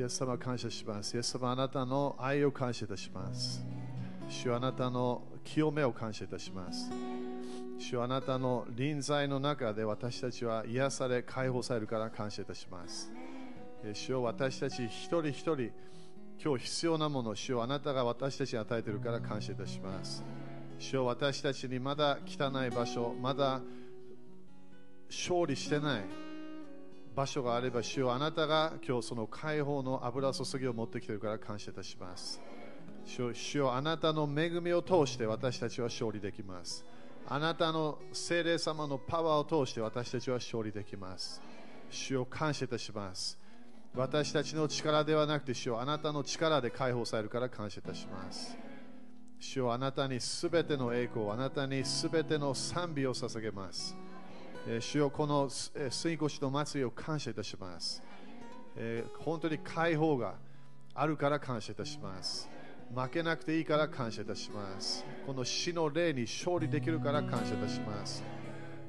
イエス様感謝します。イエス様あなたの愛を感謝いたします。主あなたの清めを感謝いたします。主あなたの臨在の中で私たちは癒され解放されるから感謝いたします。え主を私たち一人一人今日必要なものを、主をあなたが私たちに与えているから感謝いたします。主を私たちにまだ汚い場所、まだ勝利してない場所があれば、主よあなたが今日その解放の油注ぎを持ってきているから感謝いたします。主よあなたの恵みを通して私たちは勝利できます。あなたの聖霊様のパワーを通して私たちは勝利できます。主を感謝いたします。私たちの力ではなくて、主よあなたの力で解放されるから感謝いたします。主よあなたにすべての栄光、あなたにすべての賛美を捧げます。主よこのえー水越の祭りを感謝いたします。え本当に解放があるから感謝いたします。負けなくていいから感謝いたします。この死の霊に勝利できるから感謝いたします。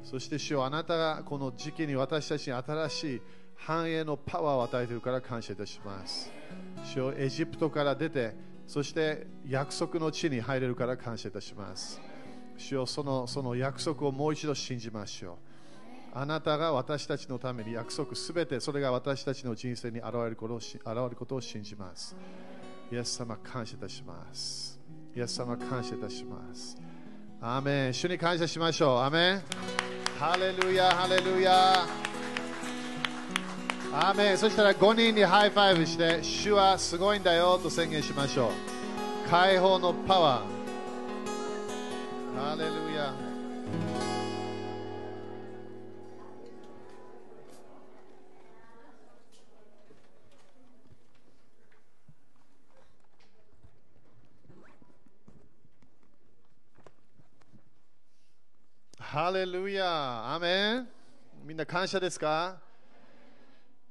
そして主よあなたがこの時期に私たちに新しい繁栄のパワーを与えているから感謝いたします。主よエジプトから出て、そして約束の地に入れるから感謝いたします。主よそのその約束をもう一度信じましょう。あなたが私たちのために約束すべてそれが私たちの人生に現れることを現れることを信じます。イエス様感謝いたします。イエス様感謝いたします。アーメン主に感謝しましょう。アーメンハレルヤ、ハレルヤ。アーメンそしたら5人に high five して、主はすごいんだよと宣言しましょう。解放のパワー。ハレルヤ。ハレルヤアメンみんな感謝ですか？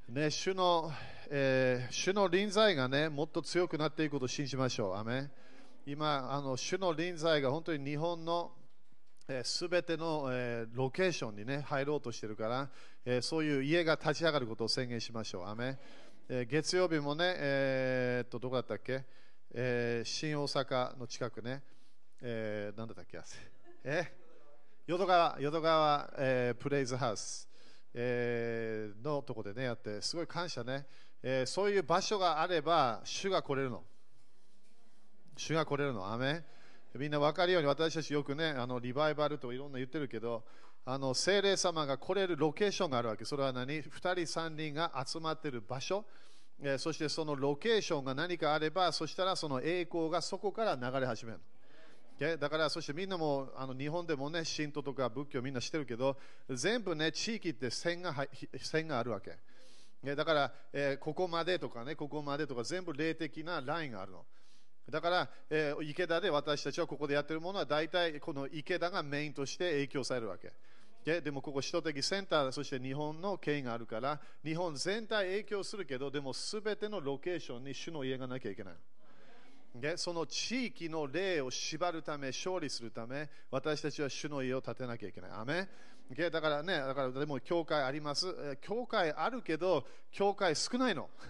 ね、主の、えー主の臨在がね、もっと強くなっていくことを信じましょう。アメン今あの、主の臨在が本当に日本のすべ、ての、えーロケーションにね、入ろうとしてるから、えーそういう家が立ち上がることを宣言しましょう。アメンえー月曜日もね、えーっと、どこだったっけ、えー新大阪の近くね、えー、なんだったっけ？え淀川、淀川、えープレイズハウス、えーのとこでね、やって、すごい感謝ね、えーそういう場所があれば、主が来れるの。主が来れるの。アメみんな分かるように、私たちよくね、あのリバイバルといろんな言ってるけど、あの精霊様が来れるロケーションがあるわけ。それは何 ?2 人、3人が集まってる場所。えーそしてそのロケーションが何かあれば、そしたらその栄光がそこから流れ始めるの。Okay？だから、そしてみんなもあの日本でもね、神道とか仏教みんなしてるけど、全部ね、地域って線が線があるわけ。ねだから、えーここまでとかね、ここまでとか、全部霊的なラインがあるの。だから、えー池田で私たちはここでやってるものは、大体この池田がメインとして影響されるわけ。ででもここ、首都的センター、そして日本の権威があるから、日本全体影響するけど、でもすべてのロケーションに主の家がなきゃいけない。でその地域の霊を縛るため、勝利するため、私たちは主の家を建てなきゃいけない。アメだからね、だからでも教会あります。教会あるけど、教会少ないの。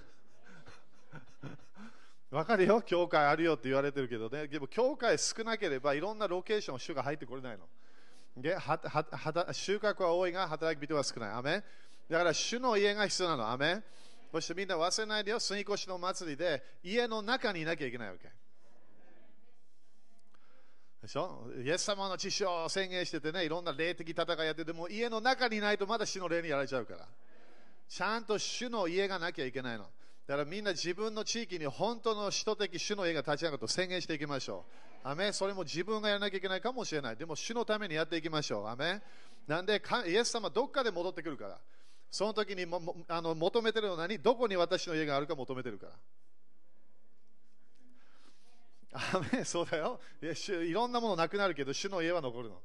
わかるよ、教会あるよって言われてるけどね、でも教会少なければいろんなロケーション、主が入ってこれないの。収穫は多いが働き人は少ない。アメだから主の家が必要なの。アメそしてみんな忘れないでよ、住み越しの祭りで家の中にいなきゃいけないわけ。でしょ？イエス様の知識を宣言しててね、いろんな霊的戦いやってても家の中にいないとまだ主の霊にやられちゃうから。ちゃんと主の家がなきゃいけないの。だからみんな自分の地域に本当の使徒的主の家が立ち上がると宣言していきましょう。アメそれも自分がやらなきゃいけないかもしれない。でも主のためにやっていきましょう。アメなんでかイエス様どっかで戻ってくるから。その時にもあの求めてるのは何？どこに私の家があるか求めてるから。アメそうだよいやいろんなものなくなるけど主の家は残るの。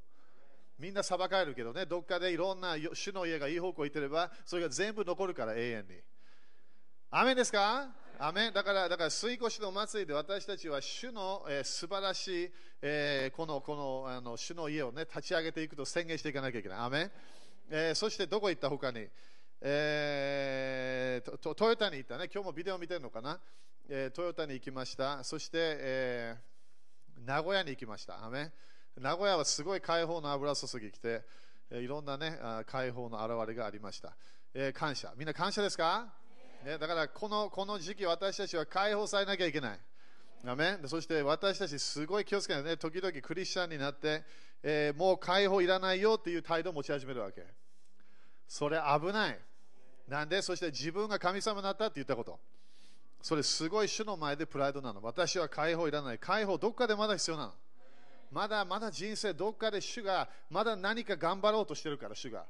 みんな裁かれるけどね、どっかでいろんな主の家がいい方向行ってれば、それが全部残るから永遠に。アメですか？アメだから、だから、水越の祭りで私たちは主の、えー素晴らしい、えーこの、この、あの、主の家をね、立ち上げていくと宣言していかなきゃいけない。アメえーそして、どこ行った？他に、えートトヨタに行ったね、今日もビデオ見てるのかな、えートヨタに行きました。そして、えー名古屋に行きました。ア名古屋はすごい解放の油注ぎ来て、えーいろんなね、あ解放の現れがありました。えー感謝。みんな感謝ですか、ね、だからこのこの時期、私たちは解放されなきゃいけない。アメそして私たちすごい気をつけないね、時々クリスチャンになって、えーもう解放いらないよっていう態度を持ち始めるわけ。それ危ない。なんで、そして自分が神様になったって言ったこと。それすごい主の前でプライドなの。私は解放いらない。解放どっかでまだ必要なの。まだまだ人生どっかで主がまだ何か頑張ろうとしてるから主が。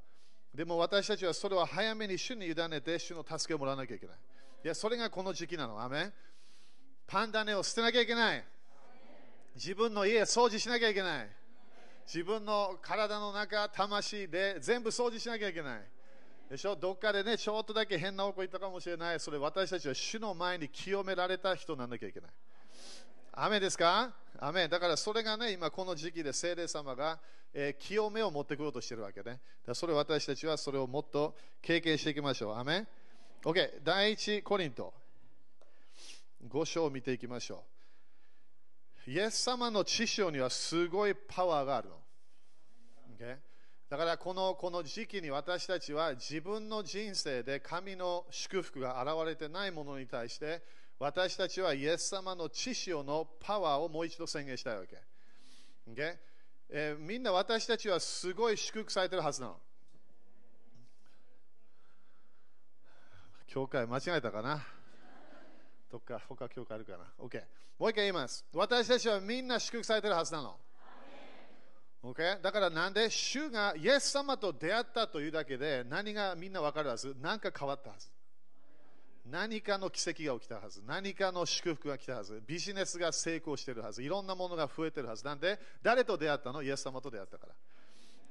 でも私たちはそれを早めに主に委ねて主の助けをもらわなきゃいけない。いや、それがこの時期なの。アメンパンダネを捨てなきゃいけない。自分の家掃除しなきゃいけない。自分の体の中、魂で全部掃除しなきゃいけない。でしょ？どっかでね、ちょっとだけ変な方向行ったかもしれない。それ私たちは主の前に清められた人にならなきゃいけない。雨ですか？雨だからそれがね、今この時期で聖霊様が、えー清めを持ってくろうとしてるわけね。だからそれ私たちはそれをもっと経験していきましょう。雨 ?OK、第一コリント。5章を見ていきましょう。イエス様の知性にはすごいパワーがあるの。Okay? だからこのこの時期に私たちは自分の人生で神の祝福が現れてないものに対して私たちはイエス様の知性のパワーをもう一度宣言したいわけ。Okay? えーみんな私たちはすごい祝福されてるはずなの。教会間違えたかな？どっか他教会あるかな ?OK。もう一回言います。私たちはみんな祝福されてるはずなの。OK? だからなんで主がイエス様と出会ったというだけで何がみんな分かるはず？何か変わったはず。何かの奇跡が起きたはず。何かの祝福が来たはず。ビジネスが成功してるはず。いろんなものが増えてるはず。なんで誰と出会ったの？イエス様と出会ったから。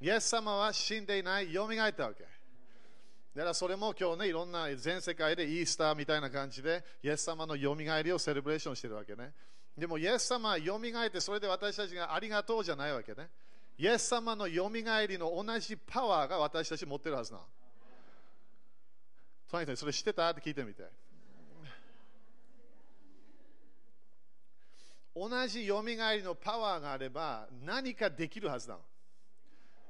イエス様は死んでいない、蘇ったわけ。だからそれも今日ね、いろんな全世界でイースターみたいな感じで、イエス様の蘇りをセレブレーションしてるわけね。でもイエス様は蘇って、それで私たちがありがとうじゃないわけね。イエス様の蘇りの同じパワーが私たち持ってるはずなの。隣人それ知ってた？って聞いてみて。同じ蘇りのパワーがあれば何かできるはずなの。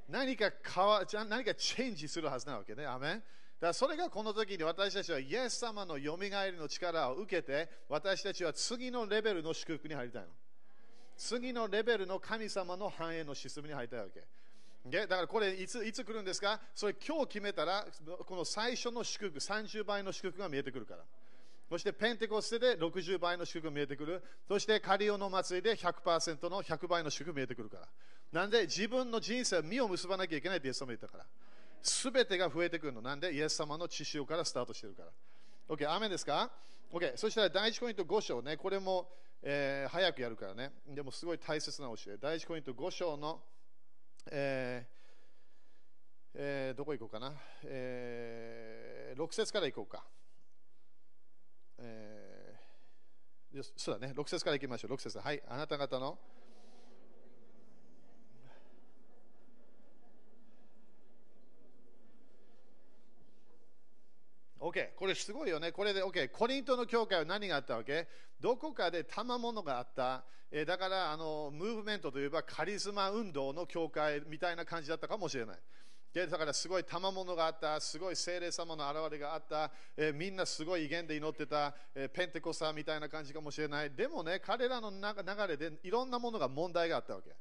何か変わじゃ何かチェンジするはずなわけね。アメンだからそれがこの時に私たちはイエス様の蘇りの力を受けて私たちは次のレベルの祝福に入りたいの。次のレベルの神様の繁栄のシステムに入りたいわけ。だからこれいついつ来るんですか？それ今日決めたらこの最初の祝福30倍の祝福が見えてくるから。そしてペンテコステで60倍の祝福が見えてくる。そしてカリオの祭りで100%の100倍の祝福が見えてくるから。なんで自分の人生は実を結ばなきゃいけないってイエス様言ったから。すべてが増えてくるの。なんでイエス様の知識からスタートしてるから。OK、雨ですか？?OK、そしたら第1コイント5章ね、これも、えー早くやるからね。でもすごい大切な教え。第1コイント5章の、えーえーどこ行こうかな、えー、6節から行こうか。えーそうだね、6節から行きましょう。6節はい、あなた方の。OK、これすごいよね。これで OK、コリントの教会は何があったわけ？どこかで賜物があった。えだからあの、ムーブメントといえばカリスマ運動の教会みたいな感じだったかもしれない。でだからすごい賜物があった、すごい聖霊様の現れがあった、えみんなすごい威厳で祈ってた、えペンテコスタみたいな感じかもしれない。でもね、彼らの流れでいろんなものが問題があったわけ。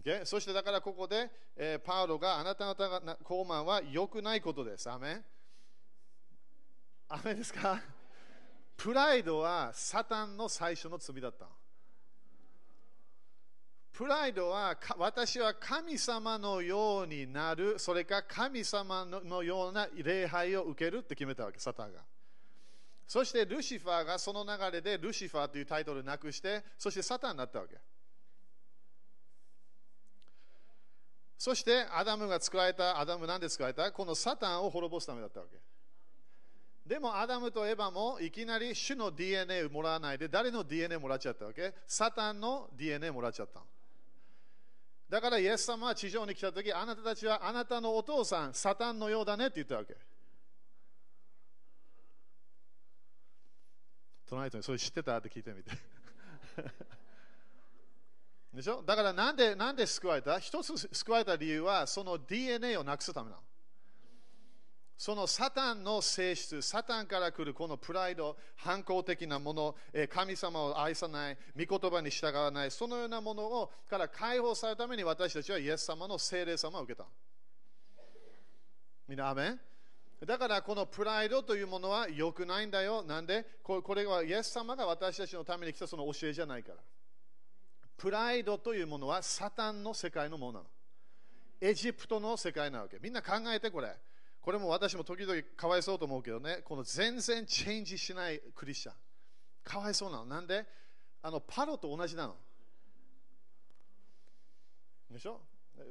Okay? そしてだからここで、えパウロがあなた方がな高慢は良くないことです。アメン雨ですか？プライドはサタンの最初の罪だった。プライドは私は神様のようになる、それか神様のような礼拝を受けるって決めたわけ、サタンが。そしてルシファーがその流れでルシファーというタイトルなくして、そしてサタンになったわけ。そしてアダムが作られた、アダムなんで作られた？このサタンを滅ぼすためだったわけ。でもアダムとエバもいきなり主の DNA をもらわないで誰の DNA もらっちゃったわけ？サタンの DNA もらっちゃっただからイエス様は地上に来た時あなたたちはあなたのお父さんサタンのようだねって言ったわけ。隣の人にそれ知ってた？って聞いてみて。でしょ？だからなんでなんで救われた？一つ救われた理由はその DNA をなくすためなの。そのサタンの性質、サタンから来るこのプライド、反抗的なもの、神様を愛さない、御言葉に従わない、そのようなものをから解放されるために私たちはイエス様の聖霊様を受けた。みんな、アメン？だからこのプライドというものは良くないんだよ。なんで？これはイエス様が私たちのために来たその教えじゃないから。プライドというものはサタンの世界のものなの。エジプトの世界なわけ。みんな考えてこれ。これも私も時々かわいそうと思うけどね、この全然チェンジしないクリスチャン。かわいそうなの。なんで？あのパロと同じなの。でしょ？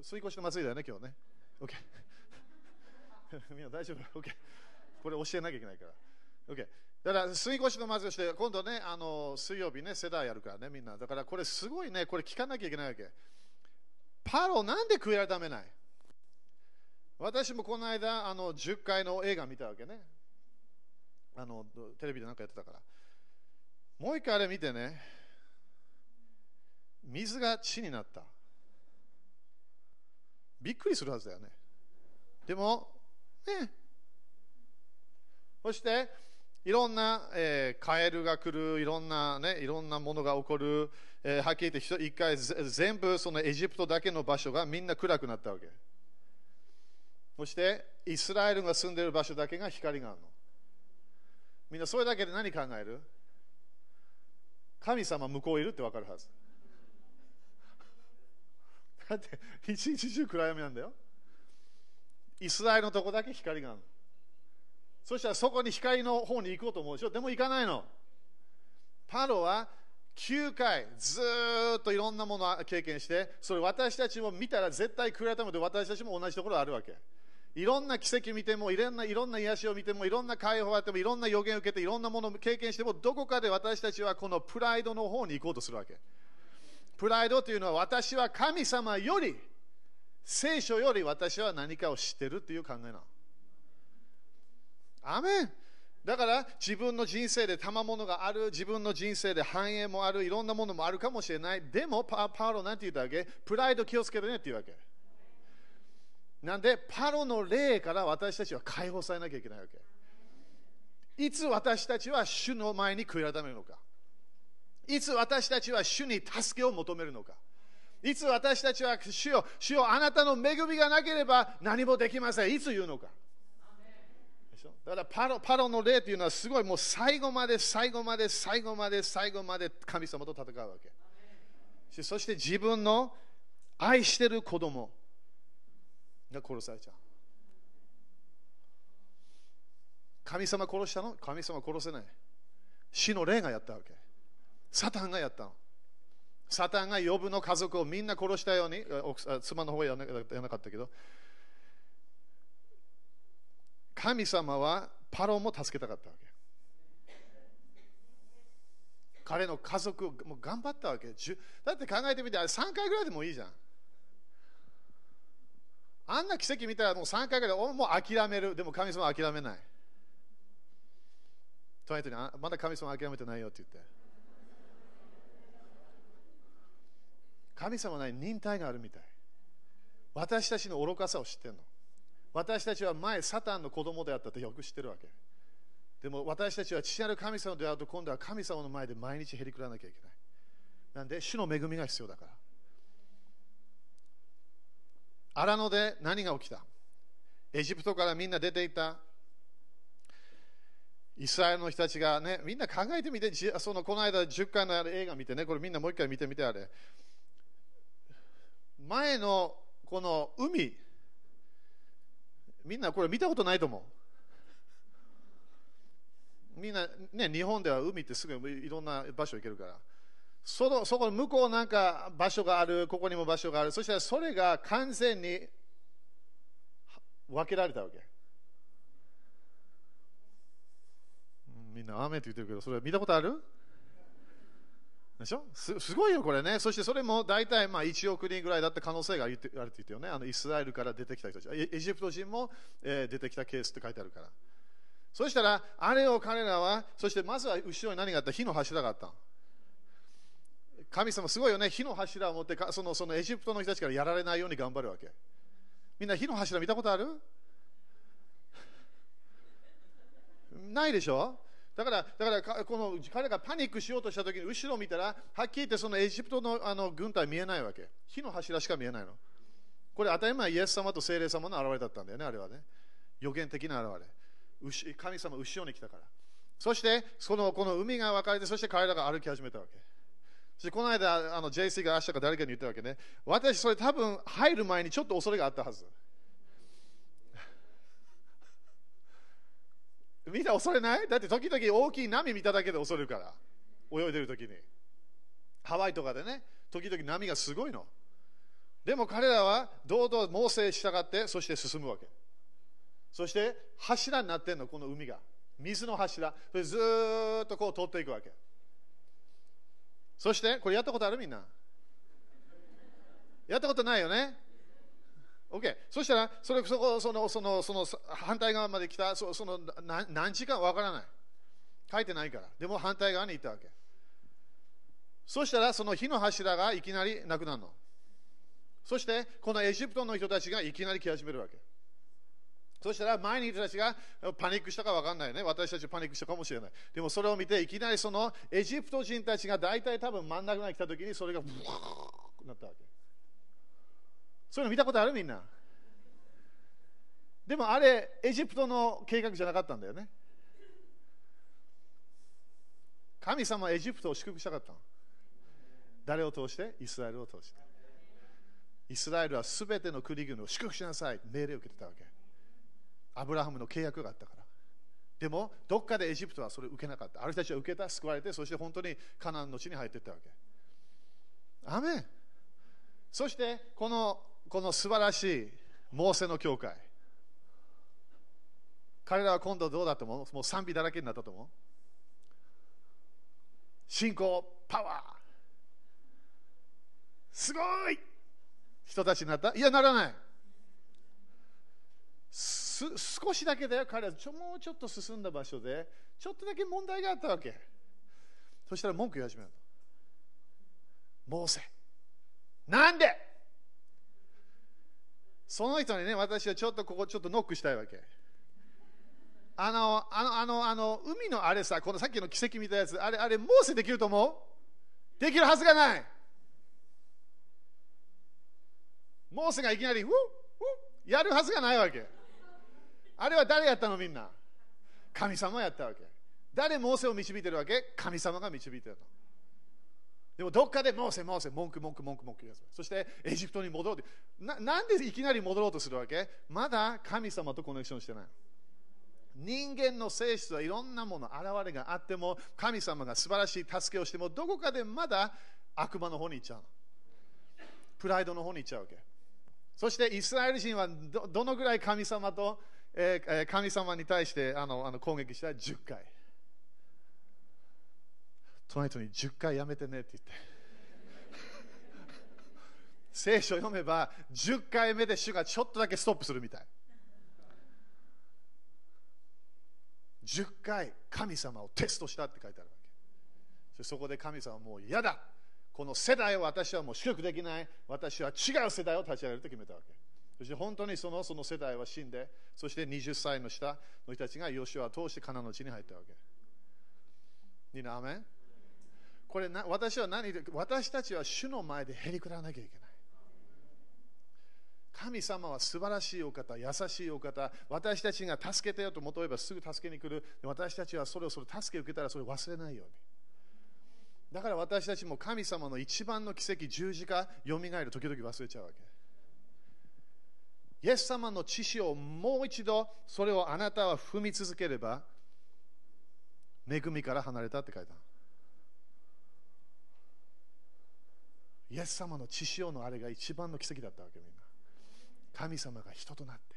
吸い越しの祭りだよね、今日ね。OK。みんな大丈夫 ?OK。これ教えなきゃいけないから。OK。だから、吸い越しの祭りをして、今度ね、あの水曜日ね、世代やるからね、みんな。だから、これすごいね、これ聞かなきゃいけないわけ。パロ、なんで悔い改めない？私もこの間、あの10回の映画見たわけね。あのテレビで何かやってたから。もう一回あれ見てね、水が血になった。びっくりするはずだよね。でも、ね、そして、いろんな、えー、カエルが来る、いろんな、ね、いろんなものが起こる、えー、はっきり言って一回全部そのエジプトだけの場所がみんな暗くなったわけ。そしてイスラエルが住んでいる場所だけが光があるの。みんなそれだけで何考える？神様向こういるって分かるはず。だって一日中暗闇なんだよ。イスラエルのとこだけ光があるの。そしたらそこに光の方に行こうと思うでしょ？でも行かないの。パロは9回ずっといろんなものを経験して、それ私たちも見たら絶対暗いためで私たちも同じところあるわけ。いろんな奇跡見てもいろんないろんな癒しを見てもいろんな解放があってもいろんな予言を受けていろんなものを経験してもどこかで私たちはこのプライドの方に行こうとするわけプライドというのは私は神様より聖書より私は何かを知ってるという考えなのアメンだから自分の人生で賜物がある、自分の人生で繁栄もある、いろんなものもあるかもしれない。でもパパウロなんて言ったわけ？プライド気をつけてねって言うわけ。なんで、パロの霊から私たちは解放されなきゃいけないわけ。いつ私たちは主の前に悔い改めるのか。いつ私たちは主に助けを求めるのか。いつ私たちは主よ、主よ、あなたの恵みがなければ何もできません。いつ言うのか。だからパロパロの霊というのはすごいもう最後まで最後まで最後まで最後まで神様と戦うわけ。そして自分の愛してる子供が殺されちゃう。神様殺したの？神様殺せない。死の霊がやったわけ。サタンがやったの。サタンが呼ぶの家族をみんな殺したように、妻の方はやらなかったけど、神様はパロンも助けたかったわけ。彼の家族も頑張ったわけ。だって考えてみて、あれ3回ぐらいでもいいじゃん。あんな奇跡見たらもう3回ぐらい、もう諦める。でも神様は諦めない。隣人に、まだ神様諦めてないよって言って。神様は忍耐があるみたい。私たちの愚かさを知ってるの。私たちは前、サタンの子供であったってよく知ってるわけ。でも私たちは父なる神様であると今度は神様の前で毎日へりくらなきゃいけない。なんで、主の恵みが必要だから。荒野で何が起きた？エジプトからみんな出ていたイスラエルの人たちがね、みんな考えてみて、そのこの間10回の映画見てね、これみんなもう一回見てみてあれ。前のこの海、みんなこれ見たことないと思う。みんなね、日本では海ってすぐいろんな場所行けるから。そのそこの向こうなんか場所がある、ここにも場所がある、そしたらそれが完全に分けられたわけ。みんな、雨って言ってるけど、それ見たことある？でしょ？すすごいよ、これね。そしてそれも大体まあ1億人ぐらいだった可能性があるって言ってよね。あのイスラエルから出てきた人たち。エジプト人も、え、出てきたケースって書いてあるから。そしたら、あれを彼らは、そしてまずは後ろに何があった？火の柱があった。神様すごいよね、火の柱を持ってかそのそのエジプトの人たちからやられないように頑張るわけ。みんな火の柱見たことある？ないでしょ？だから、だからこの彼がパニックしようとしたときに後ろを見たら、はっきり言ってそのエジプトのあの軍隊見えないわけ。火の柱しか見えないの。これ当たり前イエス様と聖霊様の現れだったんだよね、あれはね。予言的な現れ。神様後ろに来たから。そしてそのこの海が分かれて、そして彼らが歩き始めたわけ。しこの間、あの JC が明日か誰かに言ったわけね。私、それ多分入る前にちょっと恐れがあったはず。みんな恐れない？だって時々大きい波見ただけで恐れるから。泳いでる時に。ハワイとかでね、時々波がすごいの。でも彼らは堂々猛省したがって、そして進むわけ。そして柱になってんの、この海が。水の柱。それずっとこう通っていくわけ。そして、これやったことあるみんな？やったことないよね ?OK。そしたら、それそこそのそのその反対側まで来た、そその何何時間わからない。書いてないから。でも反対側に行ったわけ。そしたら、その火の柱がいきなりなくなるの。そして、このエジプトの人たちがいきなり来始めるわけ。そしたら前にいる人たちがパニックしたか分かんないね。私たちパニックしたかもしれない。でもそれを見て、いきなりそのエジプト人たちが大体多分真ん中に来た時にそれがブワーなったわけ。そういうの見たことある？みんな。でもあれ、エジプトの計画じゃなかったんだよね。神様はエジプトを祝福したかったの。誰を通して？イスラエルを通して。イスラエルはすべての国々を祝福しなさい。命令を受けてたわけ。アブラハムの契約があったから。でも、どっかでエジプトはそれを受けなかった。ある人たちは受けた、救われて、そして本当にカナンの地に入っていったわけ。アメンそしてこの、この素晴らしいモーセの教会。彼らは今度どうだと思う？もう賛美だらけになったと思う？信仰、パワー。すごい人たちになった？いや、ならない。少しだけだよ、彼はちょもうちょっと進んだ場所で、ちょっとだけ問題があったわけ。そしたら文句言い始めるの。モーセ。なんで？その人にね、私はちょっとここちょっとノックしたいわけ。あの、あの、あの、あの海のあれさ、このさっきの奇跡みたやつ、あれ、あれ、モーセできると思う？できるはずがない。モーセがいきなり、ウッウッやるはずがないわけ。あれは誰やったのみんな？神様やったわけ。誰モーセを導いてるわけ？神様が導いてるの。でもどっかでモーセ、モーセ、文句、文句、文句、文句言う。そしてエジプトに戻ろうな。なんでいきなり戻ろうとするわけ？まだ神様とコネクションしてない。人間の性質はいろんなもの、現れがあっても、神様が素晴らしい助けをしても、どこかでまだ悪魔の方に行っちゃう。プライドの方に行っちゃうわけ。そしてイスラエル人はどのぐらい神様とえー、神様に対してあのあの攻撃したら10回。隣人に10回やめてねって言って。聖書読めば10回目で主がちょっとだけストップするみたい。10回神様をテストしたって書いてあるわけ。そこで神様はもう嫌だ。この世代を私はもう祝福できない。私は違う世代を立ち上げると決めたわけ。そして本当にそのその世代は死んで、そして20歳の下の人たちがヨシュアを通してカナの地に入ったわけ。みんな、アメン？これな私は何私たちは主の前でへりくらなきゃいけない。神様は素晴らしいお方、優しいお方、私たちが助けてよと求めばすぐ助けに来る。私たちはそれをそれ助けを受けたらそれを忘れないように。だから私たちも神様の一番の奇跡、十字架、よみがえる、時々忘れちゃうわけ。イエス様の知識をもう一度それをあなたは踏み続ければ恵みから離れたって書いたイエス様の知識のあれが一番の奇跡だったわけみんな。神様が人となって。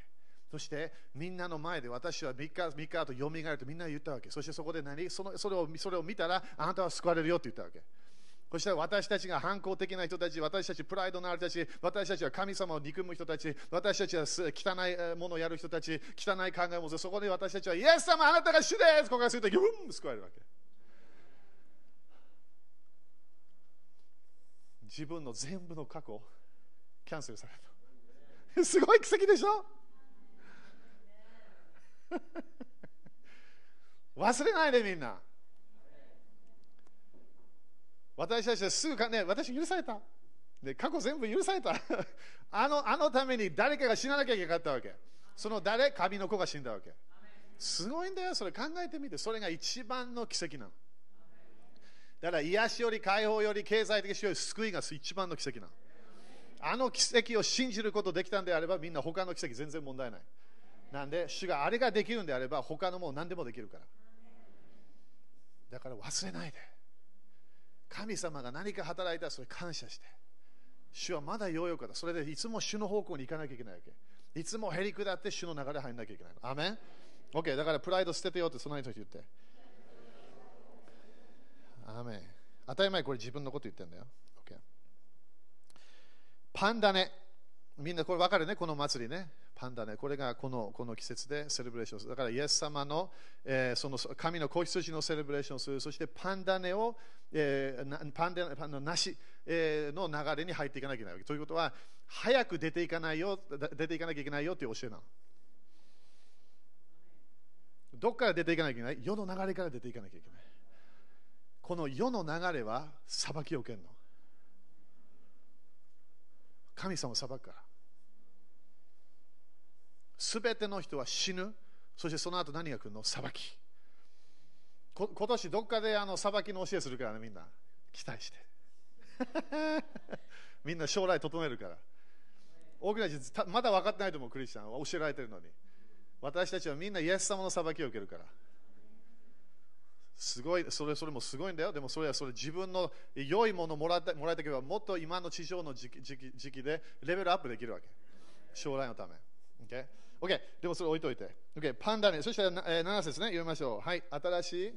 そしてみんなの前で私は3日 ,3 日後よみがえるとみんな言ったわけ。そしてそこで何？そのそれをそれを見たらあなたは救われるよって言ったわけ。そしたら私たちが反抗的な人たち、私たちプライドのある人たち、私たちは神様を憎む人たち、私たちは汚いものをやる人たち、汚い考えを持つ、そこで私たちは、イエス様あなたが主です告白すると、ギュン救われるわけ。自分の全部の過去、キャンセルされる。すごい奇跡でしょ？忘れないでみんな。私たちはすぐかね、私許された。で過去全部許された。あのあのために誰かが死ななきゃいけなかったわけ。その誰、神の子が死んだわけ。すごいんだよ、それ考えてみて。それが一番の奇跡なの。だから癒しより解放より経済的しより救いが一番の奇跡なの。あの奇跡を信じることできたんであればみんな他の奇跡全然問題ない。なんで、主があれができるんであれば他のもの何でもできるから。だから忘れないで。神様が何か働いたらそれ感謝して。主はまだようよかだ。それでいつも主の方向に行かなきゃいけないわけ。いつもへり下って主の流れ入んなきゃいけないの。アメン ?OK、だからプライド捨ててよってその人言って。アメン。当たり前これ自分のこと言ってんだよ。OK。パンダネ。みんなこれ分かるね、この祭りね。パンダネ。これがこのこの季節でセレブレーションする。だからイエス様の,、えー、その神の子羊のセレブレーションする。そしてパンダネを、えー、パンダネパンのなし、えー、の流れに入っていかなきゃいけないわけ。ということは、早く出ていかないよ、出ていかなきゃいけないよという教えなの。どこから出ていかなきゃいけない？世の流れから出ていかなきゃいけない。この世の流れは裁きを受けるの。神様を裁くから。すべての人は死ぬ。そしてその後何が来るの？裁き。今年どっかであの裁きの教えするからね、みんな。期待して。みんな将来整えるから。大きな人、まだ分かってないと思う、クリスチャンは教えられてるのに。私たちはみんなイエス様の裁きを受けるから。すごいそれそれもすごいんだよ。でもそれはそれ自分の良いものをもらってもらいたければもっと今の地上の時期時期時期でレベルアップできるわけ。将来のため。OK? OK。でもそれ置いといて。OK。パンダね。そしたら、えー、7節ね。読みましょう。はい。新しい。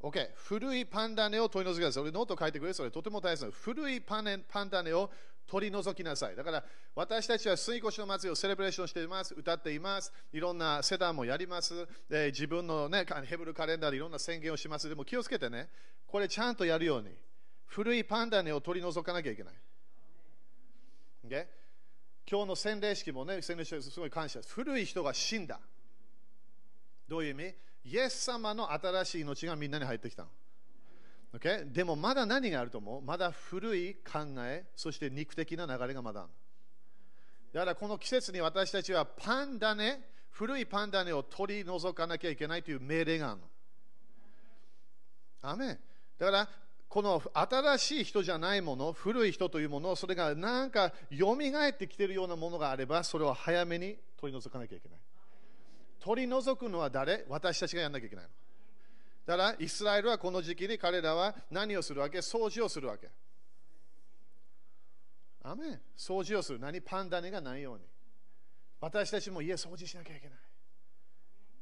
OK。古いパンダネを取り除きなさい。これノート書いてくれそれとても大切な古いパンパンダネを取り除きなさい。だから私たちは水越の祭りをセレブレーションしています。歌っています。いろんなセダンもやります。で自分の、ね、ヘブルカレンダーでいろんな宣言をします。でも気をつけてね。これちゃんとやるように。古いパンダネを取り除かなきゃいけない。Okay? 今日の洗礼式もね、洗礼式すごい感謝です古い人が死んだ。どういう意味？イエス様の新しい命がみんなに入ってきたの。Okay? でもまだ何があると思う？まだ古い考え、そして肉的な流れがまだある。だからこの季節に私たちはパンダネ、古いパンダネを取り除かなきゃいけないという命令があるの。アメだからこの新しい人じゃないもの、古い人というもの、それがなんか蘇ってきているようなものがあれば、それを早めに取り除かなきゃいけない。取り除くのは誰？私たちがやらなきゃいけないの。だから、イスラエルはこの時期に彼らは何をするわけ？掃除をするわけ。アメ掃除をする。何？パンダネがないように。私たちも家掃除しなきゃいけない。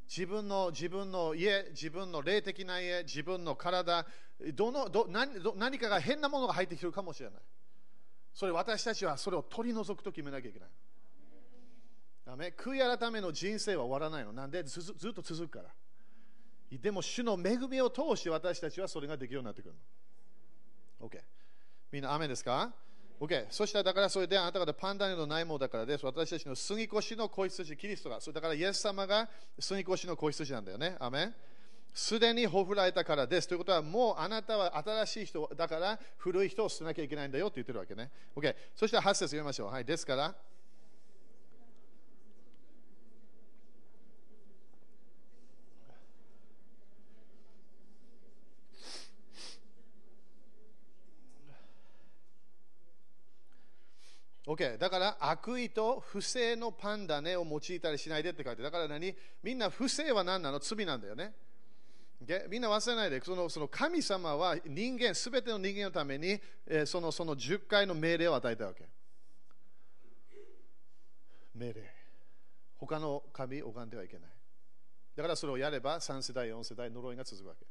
自分の自分の家、自分の霊的な家、自分の体、どのど何ど何かが変なものが入ってきてるかもしれない。それ私たちはそれを取り除くと決めなきゃいけない。ダメ悔い改めの人生は終わらないの。なんで？ずずっと続くから。でも、主の恵みを通して私たちはそれができるようになってくるの。OK。みんな、雨ですか ?OK。そしたら、だからそれであなた方パンダネのないものだからです。私たちの杉越の子羊、キリストが。それだから、イエス様が杉越の子羊なんだよね。アメすでにほふられたからです。ということは、もうあなたは新しい人だから、古い人を捨てなきゃいけないんだよって言ってるわけね。OK。そしたら、8節読みましょう。はい。ですから、OK。だから悪意と不正のパンダネを用いたりしないでって書いてだから何？みんな不正は何なの？罪なんだよね。Okay? みんな忘れないでそのその神様は人間、すべての人間のために、えーそのその10回の命令を与えたわけ。命令。他の神を拝んではいけない。だからそれをやれば3世代、4世代、呪いが続くわけ。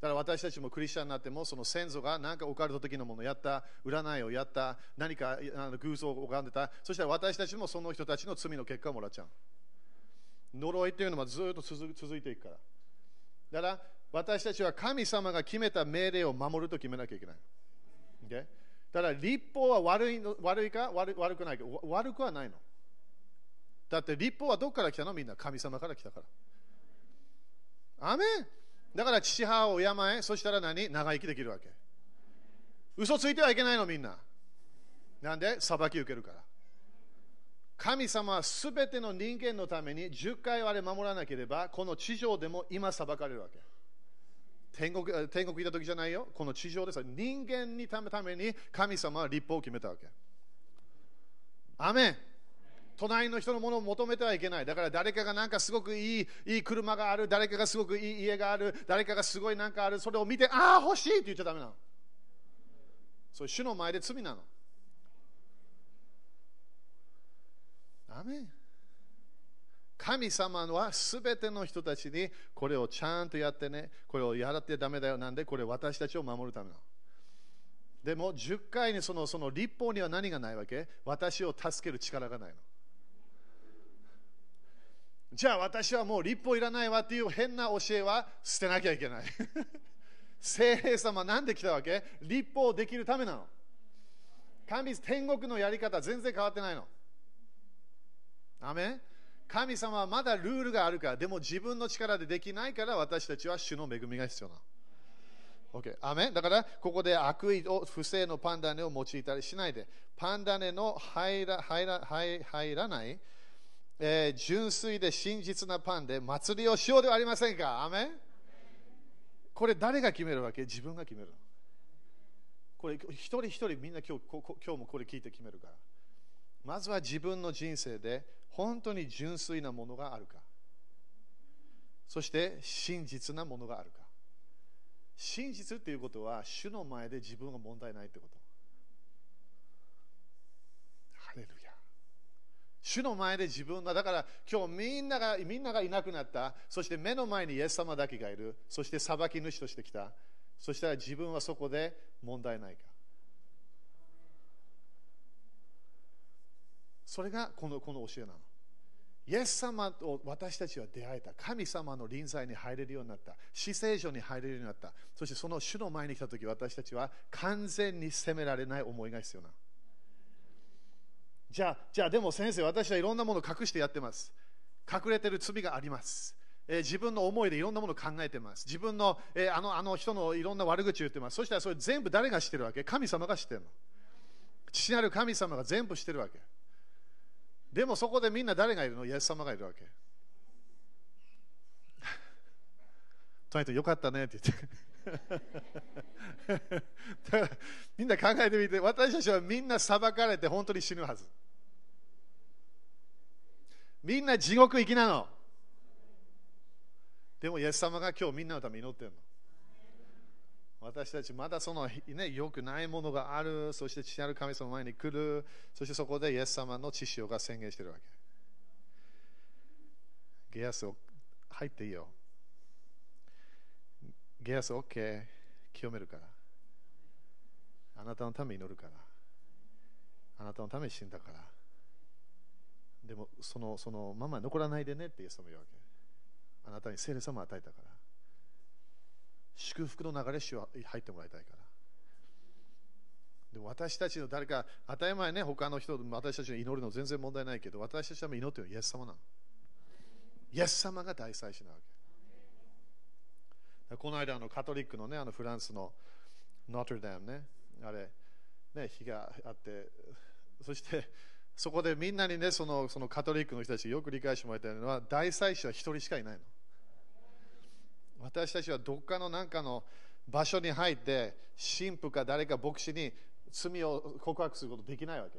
だから私たちもクリスチャンになっても、その先祖が何かオカルト的なものをやった、占いをやった、何か偶像を拝んでた、そしたら私たちもその人たちの罪の結果をもらっちゃう。呪いっていうのはずっと続いていくから。だから私たちは神様が決めた命令を守ると決めなきゃいけない。Okay? だから立法は悪いの悪いか悪悪くないか悪くはないの。だって立法はどこから来たの？みんな神様から来たから。アメンだから父母を敬え、そしたら何？長生きできるわけ。嘘ついてはいけないのみんな。なんで？裁き受けるから。神様はすべての人間のために10回あれ守らなければ、この地上でも今裁かれるわけ。天国天国行った時じゃないよ。この地上でさ、人間にためために神様は立法を決めたわけ。アメン隣の人のものを求めてはいけない。だから誰かがなんかすごくいいいい車がある、誰かがすごくいい家がある、誰かがすごいなんかある、それを見て、ああ、欲しいって言っちゃダメなの。それ主の前で罪なの。アメ神様はすべての人たちにこれをちゃんとやってね、これをやらってダメだよ。なんで？これ私たちを守るためなの。でも10回にそのその立法には何がないわけ？私を助ける力がないの。じゃあ私はもう立法いらないわっていう変な教えは捨てなきゃいけない。聖霊様なんで来たわけ？立法できるためなの。神天国のやり方全然変わってないの。アメ神様はまだルールがあるから、でも自分の力でできないから私たちは主の恵みが必要なの。OK。アメン？だから、ここで悪意を、不正のパンダネを用いたりしないで、パンダネの入ら入ら入入らない、えー純粋で真実なパンで祭りをしようではありませんか？アメこれ誰が決めるわけ？自分が決めるの。これ一人一人みんな今日こ今日もこれ聞いて決めるから。まずは自分の人生で本当に純粋なものがあるか。そして真実なものがあるか。真実っていうことは主の前で自分が問題ないってこと。ハレルヤ。主の前で自分が、だから今日みんながみんながいなくなった、そして目の前にイエス様だけがいる、そして裁き主として来た、そしたら自分はそこで問題ないか。それがこのこの教えなの。イエス様と私たちは出会えた。神様の臨在に入れるようになった。死聖所に入れるようになった。そしてその主の前に来たとき、私たちは完全に責められない思いが必要なの。じゃあ、じゃあでも先生、私はいろんなものを隠してやってます。隠れてる罪があります。えー自分の思いでいろんなものを考えてます。自分の,、えーあのあの人のいろんな悪口を言ってます。そしたらそれ全部誰が知ってるわけ？神様が知ってるの。父なる神様が全部知ってるわけ。でもそこでみんな誰がいるの？イエス様がいるわけ。とにかくよかったねって言って。だからみんな考えてみて、私たちはみんな裁かれて本当に死ぬはず。みんな地獄行きなの。でも、イエス様が今日みんなのために祈ってるの。私たちまだその、ね、良くないものがある、そして父なる神様の前に来る、そしてそこでイエス様の知識が宣言してるわけ。ゲアスを入っていいよ。ゲアス OK、清めるから。あなたのため祈るから。あなたのために死んだから。でも、そのそのまま残らないでねってイエス様言うわけ。あなたに聖霊様を与えたから。祝福の流れ主は入ってもらいたいから。で私たちの誰か、当たり前ね、他の人、私たちの祈るの全然問題ないけど、私たちは祈ってるのはイエス様なの。イエス様が大祭司なわけ。この間、のカトリックのね、あのフランスのノートルダムね、あれ、ね、火があって、そしてそこでみんなにね、そのそのカトリックの人たちよく理解してもらいたいのは、大祭司は一人しかいないの。私たちはどっかのなんかの場所に入って、神父か誰か牧師に罪を告白することできないわけ。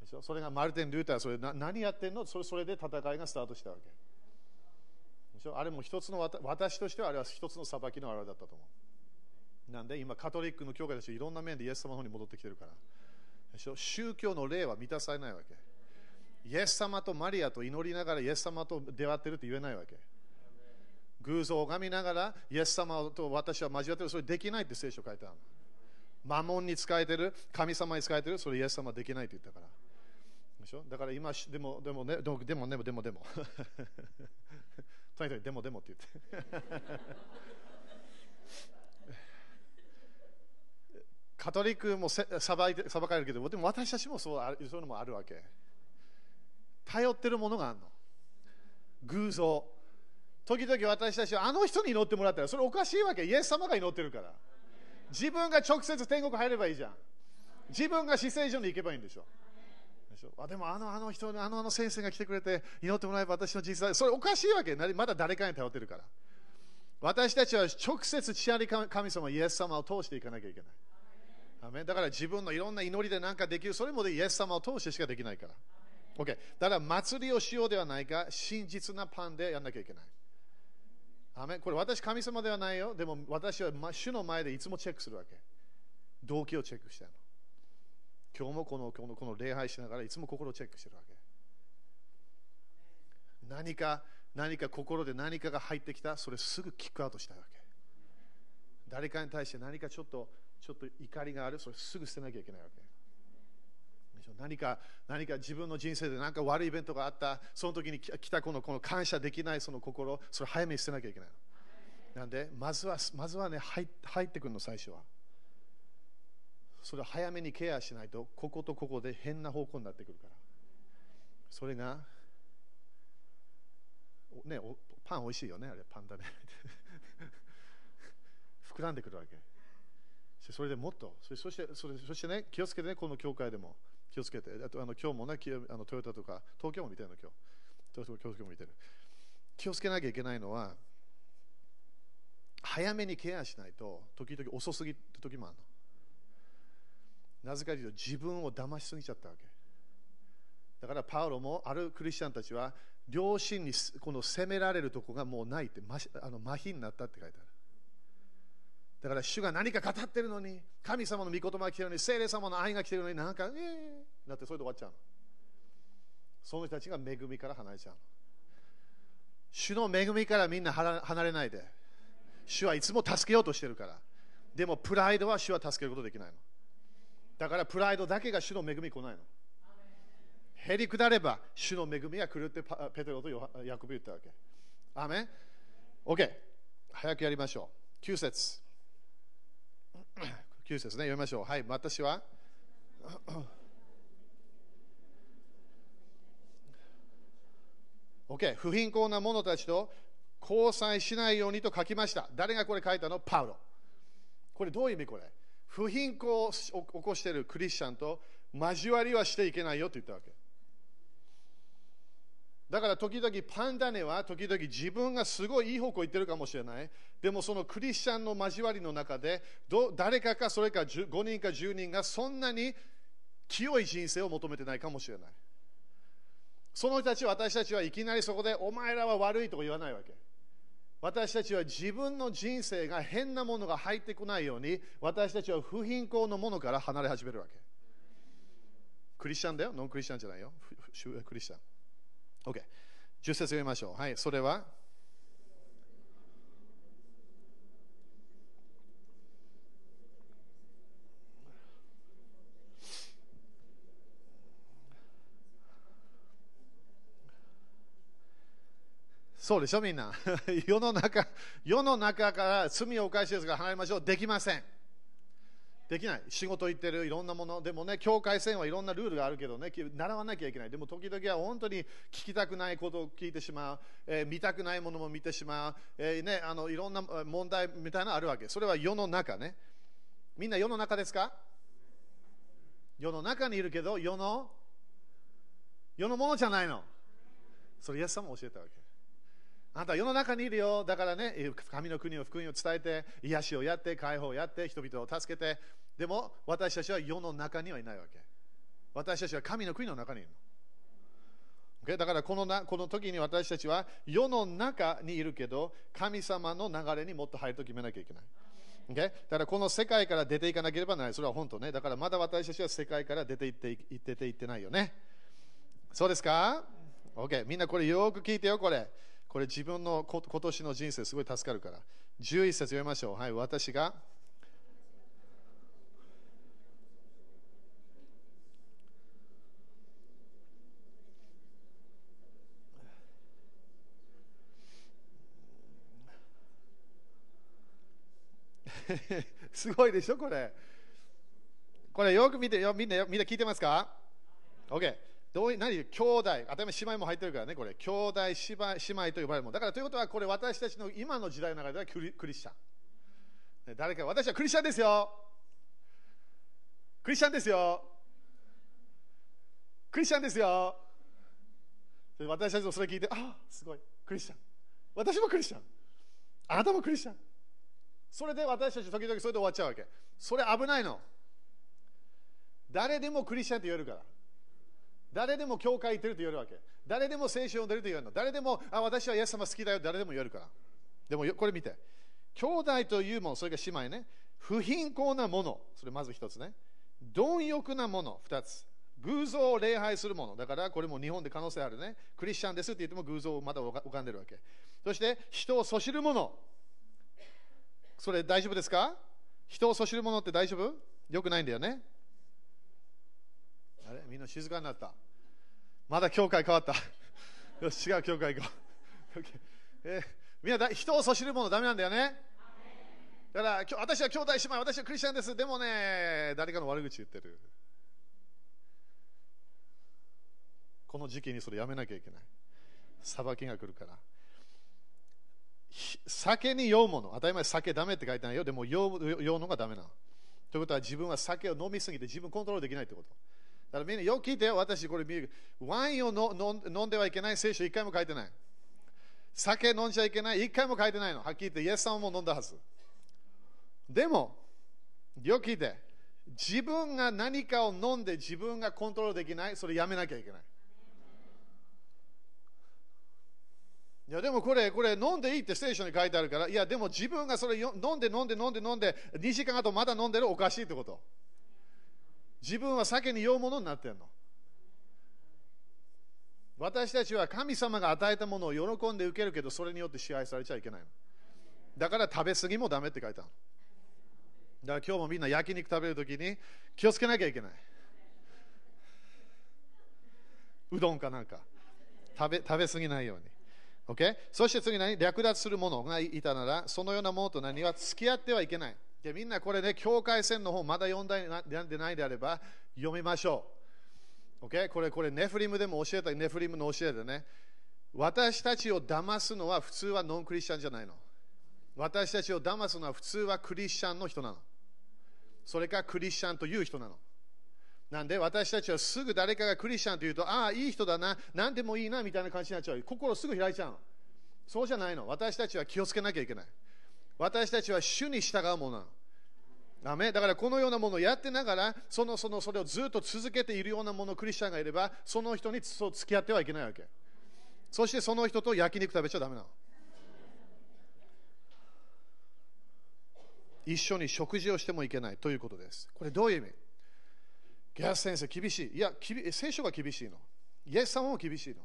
でしょ？それがマルテン・ルーター、それな何やってんの？それそれで戦いがスタートしたわけ。しょ？あれも一つの私としてはあれは一つの裁きのあれだったと思う。なんで今カトリックの教会たちいろんな面でイエス様の方に戻ってきてるから。でしょ？宗教の霊は満たされないわけ。イエス様とマリアと祈りながらイエス様と出会ってるって言えないわけ。偶像を拝みながらイエス様と私は交わってる。それできないって聖書書いてある。マモンに使えてる、神様に使えてる、それイエス様できないって言ったから。でしょ？だから今、でも、でもね、でも、でも、でも、でも、でも。とに、でも、でもって言って。カトリックも裁いて裁かれるけど、でも私たちもそうそういうのもあるわけ。頼ってるものがあるの。偶像。時々私たちはあの人に祈ってもらったら、それおかしいわけ。イエス様が祈ってるから。自分が直接天国入ればいいじゃん。自分が死聖所に行けばいいんでしょ。でしょあでもあのあの人あのあの先生が来てくれて祈ってもらえば私の実際それおかしいわけ。まだ誰かに頼ってるから。私たちは直接父あり神様イエス様を通していかなきゃいけない。だから自分のいろんな祈りで何かできる。それもイエス様を通してしかできないから。OK だから祭りをしようではないか。真実なパンでやらなきゃいけない。アメこれ私神様ではないよ。でも私は主の前でいつもチェックするわけ。動機をチェックしたの。今日もこのこのこの礼拝しながらいつも心をチェックしてるわけ。何か何か心で何かが入ってきた、それすぐキックアウトしたいわけ。誰かに対して何かちょっとちょっと怒りがある、それすぐ捨てなきゃいけないわけ。何か何か自分の人生で何か悪いイベントがあった、その時に来たこのこの感謝できないその心、それ早めに捨てなきゃいけないなんで、まずはまずはね入、入ってくるの、最初は。それを早めにケアしないと、こことここで変な方向になってくるから。それが、ね、パン美味しいよね、あれ、パンだね。膨らんでくるわけ。それでもっと、そしてそれそしてね、気をつけてね、この教会でも。気をつけて、あとあの今日もね、あのトヨタとか、東京も見てるの、今日。東京も見てる。気をつけなきゃいけないのは、早めにケアしないと、時々遅すぎる時もあるの。なぜかというと、自分を騙しすぎちゃったわけ。だから、パウロもあるクリスチャンたちは、両親にこの責められるとこがもうないって、あの麻痺になったって書いてある。だから主が何か語ってるのに、神様の御言葉が来てるのに、聖霊様の愛が来てるのに、なんか、えー、なってそれで終わっちゃうの。その人たちが恵みから離れちゃうの。主の恵みからみんな離れないで。主はいつも助けようとしてるから。でも、プライドは主は助けることできないの。だから、プライドだけが主の恵み来ないの。へりくだれば、主の恵みが来るってペテロとヤコブ言ったわけ。アメン ?OK。早くやりましょう。9節 9節ね、読みましょう。はい、私は。OK、不貧困な者たちと交際しないようにと書きました。誰がこれ書いたの？パウロ。これどういう意味これ？不貧困を起こしているクリスチャンと交わりはしていけないよと言ったわけ。だから時々パンダネは時々自分がすごいいい方向行ってるかもしれない。でもそのクリスチャンの交わりの中で誰かかそれか5人か10人がそんなに清い人生を求めてないかもしれない。その人たち私たちはいきなりそこでお前らは悪いとか言わないわけ。私たちは自分の人生が変なものが入ってこないように私たちは不貧困のものから離れ始めるわけ。クリスチャンだよ？ノンクリスチャンじゃないよ。クリスチャン。OK。10節読みましょう。はい、それは。そうでしょ、みんな。世の中、世の中から罪を犯してですから離れましょう。できません。できない。仕事行ってる、いろんなもの。でもね、境界線はいろんなルールがあるけどね、習わなきゃいけない。でも時々は本当に聞きたくないことを聞いてしまう。えー、見たくないものも見てしまう。えー、ね、あのいろんな問題みたいなのあるわけ。それは世の中ね。みんな世の中ですか？世の中にいるけど、世の、世のものじゃないの。それ、イエス様も教えたわけ。あなたは世の中にいるよ。だからね、神の国を福音を伝えて、癒しをやって、解放をやって、人々を助けて、でも私たちは世の中にはいないわけ。私たちは神の国の中にいるの。Okay? だからこのなこの時に私たちは世の中にいるけど、神様の流れにもっと入ると決めなきゃいけない。Okay? だからこの世界から出ていかなければならない。それは本当ね。だからまだ私たちは世界から出ていっていってていってないよね。そうですか ?OK。みんなこれよく聞いてよ、これ。これ自分の今年の人生すごい助かるから。11節読みましょう。はい、私が。すごいでしょ、これ。これよく見てよ、みんなみんな聞いてますか ?OK。どう何兄弟、当たり前姉妹も入ってるからね、これ。兄弟姉妹、姉妹と呼ばれるもの。だからということは、これ私たちの今の時代の中ではクリクリスチャン。誰か、私はクリスチャンですよ。クリスチャンですよ。クリスチャンですよ。私たちもそれ聞いて、あすごい、クリスチャン。私もクリスチャン。あなたもクリスチャン。それで私たち時々それで終わっちゃうわけ。それ危ないの。誰でもクリスチャンって言えるから。誰でも教会行ってると言えるわけ。誰でも聖書を読んでると言えるの。誰でも、あ、私はイエス様好きだよ、誰でも言えるから。でもこれ見て。兄弟というもの、それが姉妹ね。不貧困なもの、それまず一つね。貪欲なもの、二つ。偶像を礼拝するもの。だからこれも日本で可能性あるね。クリスチャンですって言っても偶像をまだ浮かんでるわけ。そして人をそしるもの。それ大丈夫ですか？人をそしるものって大丈夫？よくないんだよね。みんな静かになった。まだ教会変わった。よし、違う教会行こう。えー、みんな人をそしるものダメなんだよね。だから私は兄弟姉妹、私はクリスチャンです。でもね、誰かの悪口言ってる。この時期にそれやめなきゃいけない。裁きが来るから。酒に酔うもの、当たり前酒ダメって書いてないよ。でも酔う酔うのがダメなの。ということは自分は酒を飲みすぎて自分コントロールできないってこと。だからみんなよく聞いてよ。私これ見る。ワインを飲んではいけない聖書一回も書いてない。酒飲んじゃいけない一回も書いてないの。はっきり言ってイエス様も飲んだはず。でも、よく聞いて。自分が何かを飲んで自分がコントロールできない。それやめなきゃいけない。いやでもこれ、これ飲んでいいって聖書に書いてあるから、いやでも自分がそれ飲んで飲んで飲んで飲んで、2時間後まだ飲んでるおかしいってこと。自分は酒に酔うものになってるの。私たちは神様が与えたものを喜んで受けるけど、それによって支配されちゃいけないの。だから食べ過ぎもダメって書いてある。だから今日もみんな焼肉食べるときに気をつけなきゃいけない。うどんかなんか食べ食べ過ぎないように。Okay? そして次に略奪する者がいたなら、そのようなものと何は付き合ってはいけない。でみんなこれね、境界線の方まだ読んでないであれば読みましょう。OK? これ、これネフリムでも教えた、ネフリムの教えでね、私たちを騙すのは普通はノンクリスチャンじゃないの。私たちを騙すのは普通はクリスチャンの人なの。それかクリスチャンという人なの。なんで私たちはすぐ誰かがクリスチャンというと、ああ、いい人だな、何でもいいなみたいな感じになっちゃう。心すぐ開いちゃうの。そうじゃないの。私たちは気をつけなきゃいけない。私たちは主に従うものなの。ダメだからこのようなものをやってながらそのそのそれをずっと続けているようなものクリスチャンがいればその人にそう付き合ってはいけないわけそしてその人と焼肉食べちゃだめなの一緒に食事をしてもいけないということですこれどういう意味？ギャス先生、厳しい。いや、聖書が厳しいの。イエス様も厳しいの。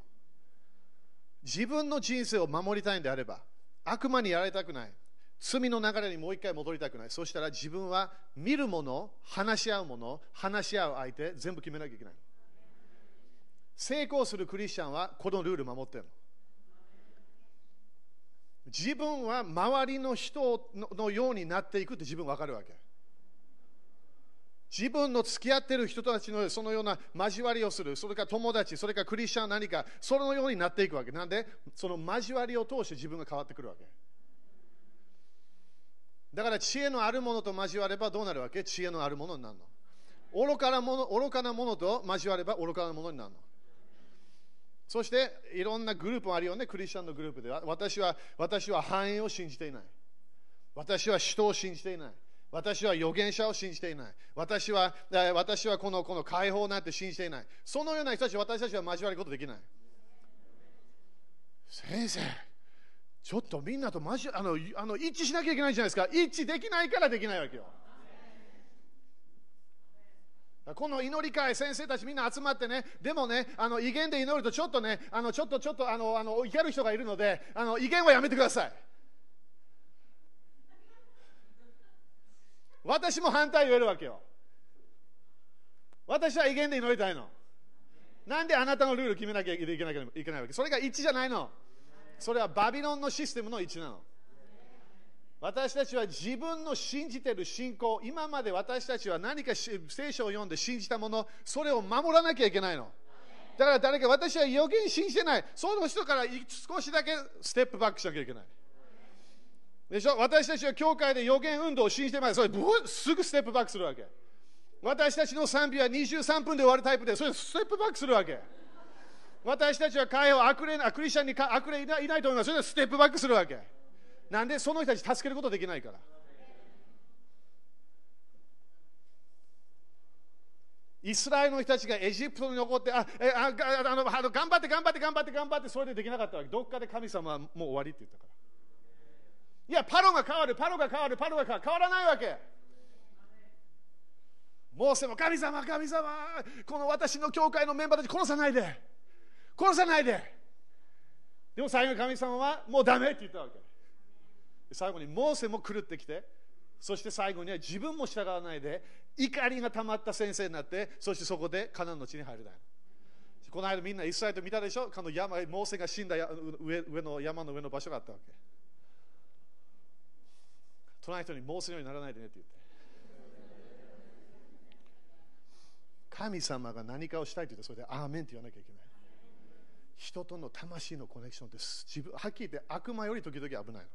自分の人生を守りたいんであれば、悪魔にやられたくない。罪の流れにもう一回戻りたくない。そしたら自分は見るもの、話し合うもの、話し合う相手、全部決めなきゃいけない。成功するクリスチャンはこのルール守ってるの。自分は周りの人のようになっていくって自分分かるわけ。自分の付き合ってる人たちのそのような交わりをする、それから友達、それからクリスチャン何か、そのようになっていくわけ。なんで、その交わりを通して自分が変わってくるわけ。だから知恵のあるものと交わればどうなるわけ？知恵のあるものになるの。愚かなもの愚かなものと交われば愚かなものになるの。そしていろんなグループもあるよね、クリスチャンのグループでは。私は私は繁栄を信じていない。私は人を信じていない。私は預言者を信じていない。私は私はこのこの解放なんて信じていない。そのような人たち私たちは交わることできない。先生、ちょっとみんなとマジあのあの一致しなきゃいけないじゃないですか。一致できないからできないわけよ。この祈り会、先生たちみんな集まってね、でもね、あの威厳で祈るとちょっとね、あのちょっとちょっとあのあの怒る人がいるので、あの威厳はやめてください。私も反対言えるわけよ。私は威厳で祈りたいの。なんであなたのルール決めなきゃいけないいけないわけ？それが一致じゃないの。それはバビロンのシステムの一致なの。私たちは自分の信じてる信仰、今まで私たちは何か聖書を読んで信じたもの、それを守らなきゃいけないの。だから誰か私は予言信じてない、その人から少しだけステップバックしなきゃいけない。でしょ？私たちは教会で予言運動を信じてない、それすぐステップバックするわけ。私たちの賛美は23分で終わるタイプで、それステップバックするわけ。私たちは会を悪霊クリスチャンに悪霊いないと思います。それでステップバックするわけ。なんでその人たち助けることできないから。イスラエルの人たちがエジプトに残って、あえああの頑張って頑張って頑張って頑張ってそれでできなかったわけ。どっかで神様はもう終わりって言ったから。いや、パロが変わる、パロが変わる、パロが変わ、変わらないわけ。モーセも神様、神様、この私の教会のメンバーたち殺さないで、殺さないで。でも最後に神様はもうダメって言ったわけ。最後にモーセも狂ってきて、そして最後には自分も従わないで、怒りが溜まった先生になって、そしてそこでカナンの地に入るだよ。この間みんなイスラエルと見たでしょ？この山、モーセが死んだ上上の山の上の場所があったわけ。隣人にモーセのようにならないでねって言って。神様が何かをしたいと言って、それでアーメンって言わなきゃいけない。人との魂のコネクションって自分はっきり言って悪魔より時々危ないの。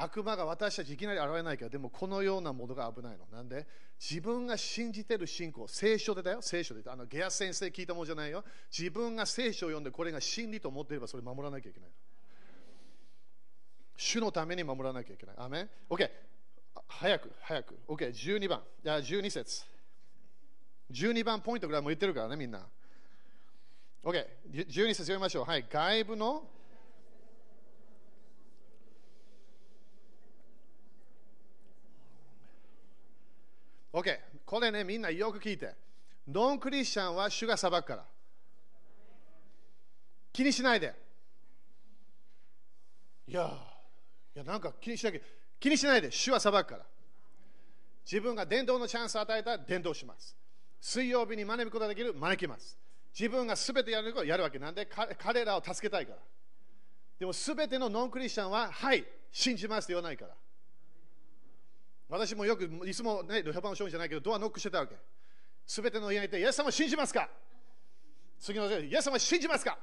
悪魔が私たちいきなり現れないけど、でもこのようなものが危ないの。なんで？自分が信じてる信仰、聖書でだよ、聖書で。あのゲア先生聞いたものじゃないよ。自分が聖書を読んでこれが真理と思っていればそれ守らなきゃいけないの。主のために守らなきゃいけない。アメン ?OK。早く、早く。OK。12番。じゃあ12節。12番ポイントぐらいも言ってるからね、みんな。OK。12節読みましょう。はい。外部の OK、これね、みんなよく聞いて。ノンクリスチャンは主が裁くから。気にしないで。いや、いやなんか気にしなきゃ、気にしないで、主は裁くから。自分が伝道のチャンスを与えたら伝道します。水曜日に招くことができる、招きます。自分がすべてやることをやるわけなんで、彼らを助けたいから。でもすべてのノンクリスチャンは、はい、信じますって言わないから。私もよく、いつもね、ルハバの商人じゃないけど、ドアノックしてたわけ。すべての家にいて、イエス様信じますか？次のイエス様信じますか？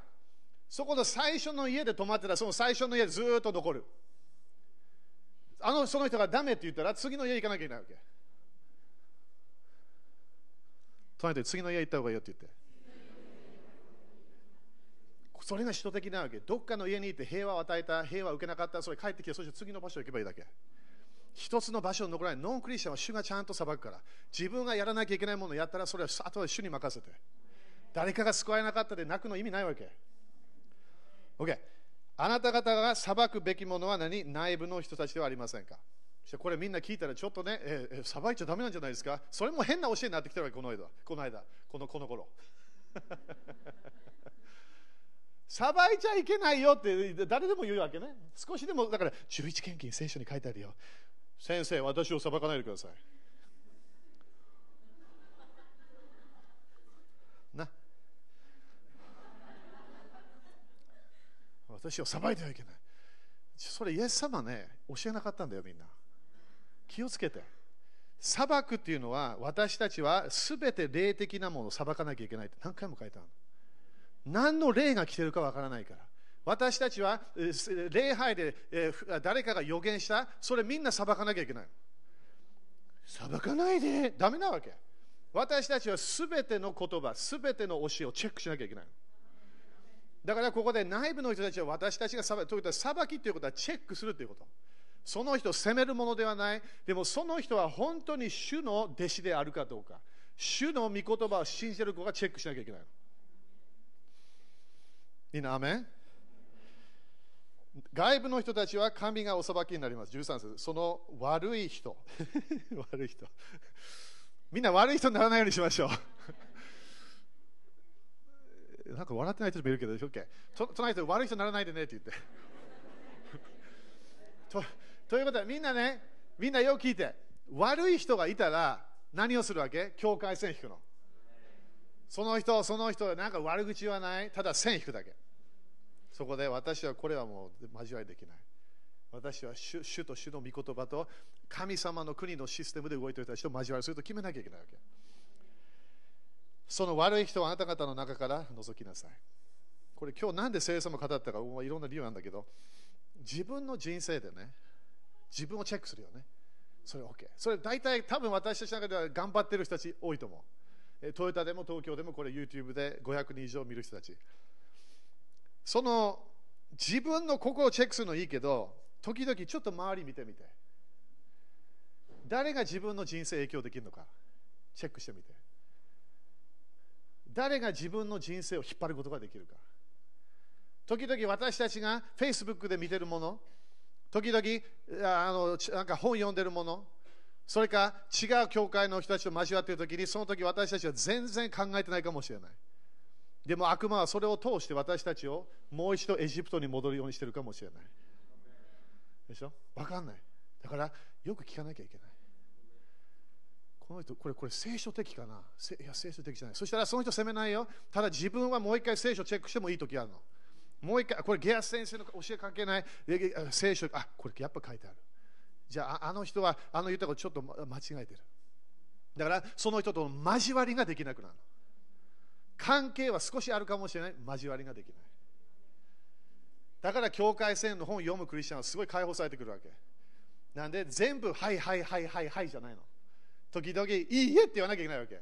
そこの最初の家で泊まってた、その最初の家ずっと残る。あの、その人がダメって言ったら、次の家行かなきゃいけないわけ。隣で次の家行った方がいいよって言って。それが使徒的なわけ。どっかの家にいて平和を与えた、平和を受けなかった、それ帰ってきて、そして次の場所に行けばいいだけ。一つの場所に残らないノンクリスチャンは主がちゃんと裁くから。自分がやらなきゃいけないものをやったらそれはあとは主に任せて。誰かが救われなかったで泣くの意味ないわけ。OK あなた方が裁くべきものは何？内部の人たちではありませんか。これみんな聞いたらちょっとね、えー、裁いちゃだめなんじゃないですか。それも変な教えになってきたわけこの間。この間。このこの頃。裁いちゃいけないよって誰でも言うわけね少しでもだから11献金聖書に書いてあるよ先生、私を裁かないでください。な。私を裁いてはいけない。それ、イエス様ね、教えなかったんだよ、みんな。気をつけて。裁くっていうのは、私たちはすべて霊的なものを裁かなきゃいけないって何回も書いてある何の霊が来てるかわからないから。私たちは礼拝で誰かが予言した、それみんな裁かなきゃいけない。裁かないで、ダメなわけ。私たちはすべての言葉、すべての教えをチェックしなきゃいけない。だからここで内部の人たちは私たちが裁ということは裁きということはチェックするということ。その人を責めるものではない。でもその人は本当に主の弟子であるかどうか。主の御言葉を信じている子がチェックしなきゃいけない。いいな、アメン？外部の人たちは神がお裁きになります。13節その悪い人。悪い人。みんな悪い人にならないようにしましょう。なんか笑ってない人もいるけど、OK。隣人悪い人にならないでねって言って。とということはみんなね、みんなよく聞いて、悪い人がいたら何をするわけ？境界線引くの。その人、その人、なんか悪口はない、ただ線引くだけ。そこで私はこれはもう交わりできない。私は主主と主の御言葉と神様の国のシステムで動いていた人と交わりすると決めなきゃいけないわけ。その悪い人はあなた方の中から除きなさい。これ今日なんで聖書も語ったか、いろんな理由なんだけど、自分の人生でね、自分をチェックするよね。それ OK。それ大体多分私たちの中では頑張ってる人たち多いと思う。トヨタでも東京でもこれ YouTube で500人以上見る人たち。その自分の心をチェックするのいいけど、時々ちょっと周り見てみて。誰が自分の人生影響できるのか、チェックしてみて。誰が自分の人生を引っ張ることができるか。時々私たちが Facebook で見てるもの、時々あのなんか本読んでるもの、それか違う教会の人たちと交わっている時に、その時私たちは全然考えてないかもしれない。でも悪魔はそれを通して私たちをもう一度エジプトに戻るようにしてるかもしれない。でしょ？わかんない。だからよく聞かなきゃいけない。この人、これ、これ聖書的かな？いや、聖書的じゃない。そしたらその人責めないよ。ただ自分はもう一回聖書チェックしてもいい時あるの。もう一回、これゲアス先生の教え関係ない聖書、あ、これやっぱ書いてある。じゃあ、あの人はあの言ったことちょっと間違えてる。だからその人と交わりができなくなる。関係は少しあるかもしれない。交わりができない。だから境界線の本を読むクリスチャンはすごい解放されてくるわけ。なんで全部、はいはいはいはいはいじゃないの。時々、いいえって言わなきゃいけないわけ。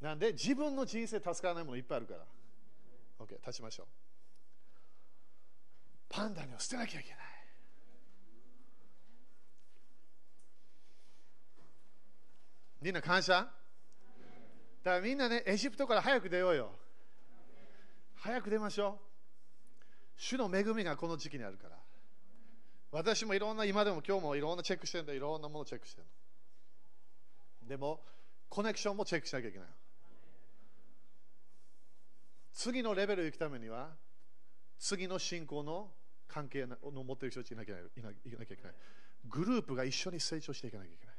なんで自分の人生助からないものいっぱいあるから。OK、立ちましょう。パンダにを捨てなきゃいけない。みんな感謝？だからみんなね、エジプトから早く出ようよ。早く出ましょう。主の恵みがこの時期にあるから。私もいろんな、今でも今日もいろんなチェックしてるんだ、いろんなものチェックしてるのでも、コネクションもチェックしなきゃいけない。次のレベル行くためには、次の信仰の関係を持っている人たちいなきゃいけない。グループが一緒に成長していかなきゃいけない。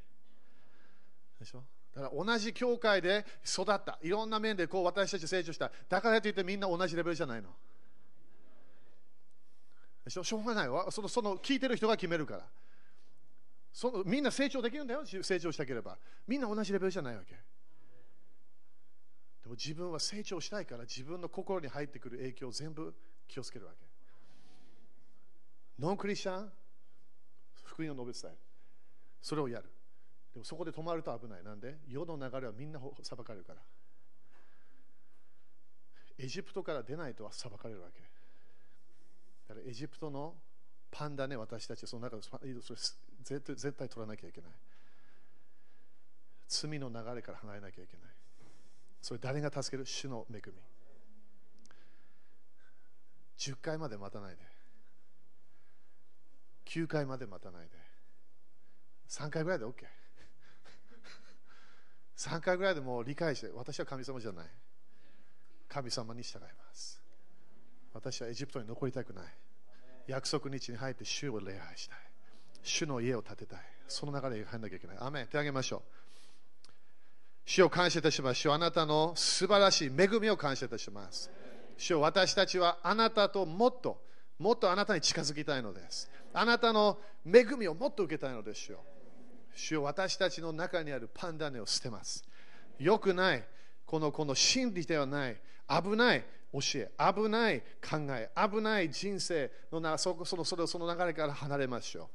でしょ？だから同じ教会で育った。いろんな面でこう私たち成長した。だからといってみんな同じレベルじゃないの。しょ？しょうがないわその。その聞いてる人が決めるから。そのみんな成長できるんだよ。成長したければ。みんな同じレベルじゃないわけ。でも自分は成長したいから自分の心に入ってくる影響を全部気をつけるわけ。ノンクリスチャン、福音を述べ伝える。それをやる。でもそこで止まると危ない。なんで？世の流れはみんな裁かれるから。エジプトから出ないとは裁かれるわけ。だからエジプトのパンダね、私たちその中でそれ絶対絶対取らなきゃいけない。罪の流れから離れなきゃいけない。それ誰が助ける？主の恵み。10回まで待たないで。9回まで待たないで。3回ぐらいで OK。3回ぐらいでもう理解して、私は神様じゃない。神様に従います。私はエジプトに残りたくない。約束日に入って主を礼拝したい。主の家を建てたい。その流れに入らなきゃいけない。アメ手あげましょう。主を感謝いたします。主あなたの素晴らしい恵みを感謝いたします。主を私たちはあなたともっと、もっとあなたに近づきたいのです。あなたの恵みをもっと受けたいのですよ。主よ私たちの中にあるパンダネを捨てます。よくない、このこの真理ではない、危ない教え、危ない考え、危ない人生のなそそのそのその流れから離れましょう。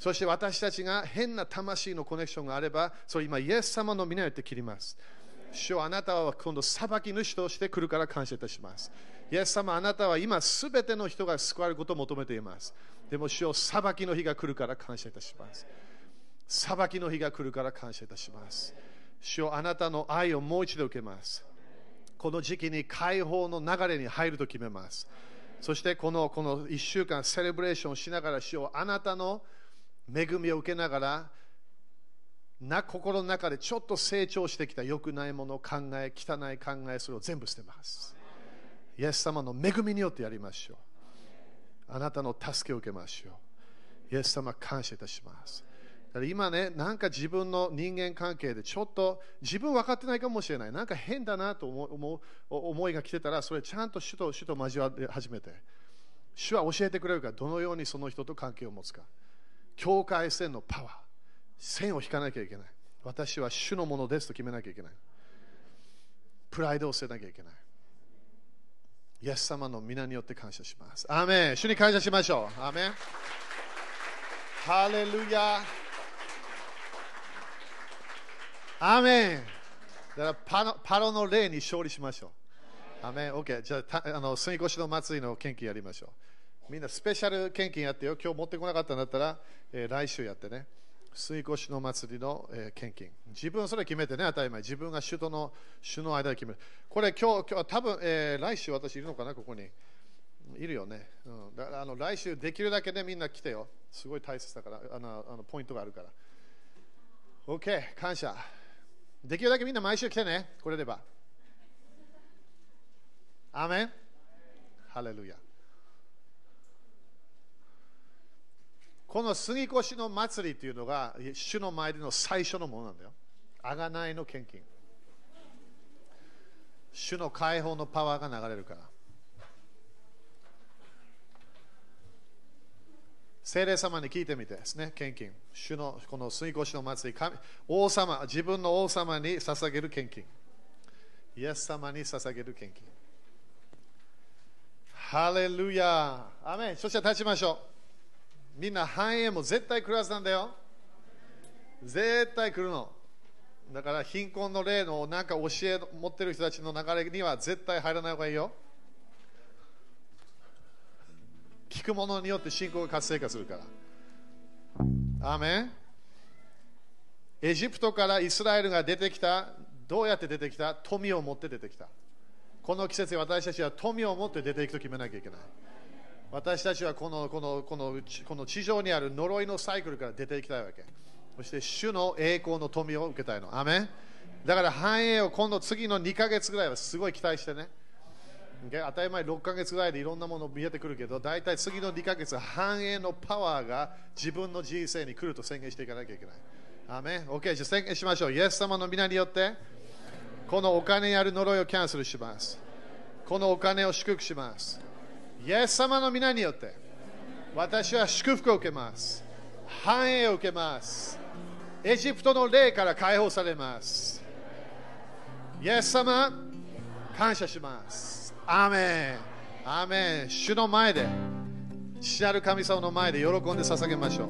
そして私たちが変な魂のコネクションがあれば、それ今、イエス様の皆よって切ります。主よあなたは今度裁き主として来るから感謝いたします。イエス様、あなたは今すべての人が救われることを求めています。でも主よ裁きの日が来るから感謝いたします。裁きの日が来るから感謝いたします。主よあなたの愛をもう一度受けます。この時期に解放の流れに入ると決めます。そしてこのこの1週間セレブレーションしながらしよあなたの恵みを受けながらな心の中でちょっと成長してきた良くないもの考え汚い考えそれを全部捨てますイエス様の恵みによってやりましょうあなたの助けを受けましょうイエス様感謝いたしますだから今ね、なんか自分の人間関係でちょっと自分分かってないかもしれない。なんか変だなと思う思いが来てたら、それちゃんと主と主と交わり始めて、主は教えてくれるから、どのようにその人と関係を持つか。境界線のパワー、線を引かなきゃいけない。私は主のものですと決めなきゃいけない。プライドを捨てなきゃいけない。イエス様の皆によって感謝します。アメン主に感謝しましょう。アメンハレルヤアメンだからパロの霊に勝利しましょう。アメン OK。じゃあ、あの住み越しの祭りの献金やりましょう。みんなスペシャル献金やってよ。今日持ってこなかったんだったら、えー、来週やってね。水越しの祭りの、えー、献金。自分それ決めてね、当たり前。自分が主との主の間で決める。これ今日、今日多分、えー、来週私いるのかな、ここに。いるよね。うん、だからあの来週できるだけで、ね、みんな来てよ。すごい大切だから、あのあのポイントがあるから。OK、感謝。できるだけみんな毎週来てね、これでば。アメンハレルヤ。この杉越の祭りというのが主の前での最初のものなんだよ。あがないの献金。主の解放のパワーが流れるから。聖霊様に聞いてみてですね、献金。主のこの水越の祭り、王様、自分の王様に捧げる献金。イエス様に捧げる献金。ハレルヤアメンそして立ちましょう。みんな繁栄も絶対来るはずなんだよ。絶対来るの。だから貧困の例のなんか教え持ってる人たちの流れには絶対入らない方がいいよ。聞くものによって信仰が活性化するから。アメンエジプトからイスラエルが出てきた、どうやって出てきた？富を持って出てきた。この季節私たちは富を持って出ていくと決めなきゃいけない。私たちはこのこのこのこの地上にある呪いのサイクルから出ていきたいわけ。そして主の栄光の富を受けたいの。アメだから繁栄を今度次の2ヶ月ぐらいはすごい期待してね。当たり前6ヶ月ぐらいでいろんなもの見えてくるけど、大体次の2ヶ月、繁栄のパワーが自分の人生に来ると宣言していかなきゃいけない。アメン ?OK、じゃあ宣言しましょう。イエス様の皆によって、このお金にある呪いをキャンセルします。このお金を祝福します。イエス様の皆によって、私は祝福を受けます。繁栄を受けます。エジプトの霊から解放されます。イエス様、感謝します。アーメンアメン主の前で父なる神様の前で喜んで捧げましょう。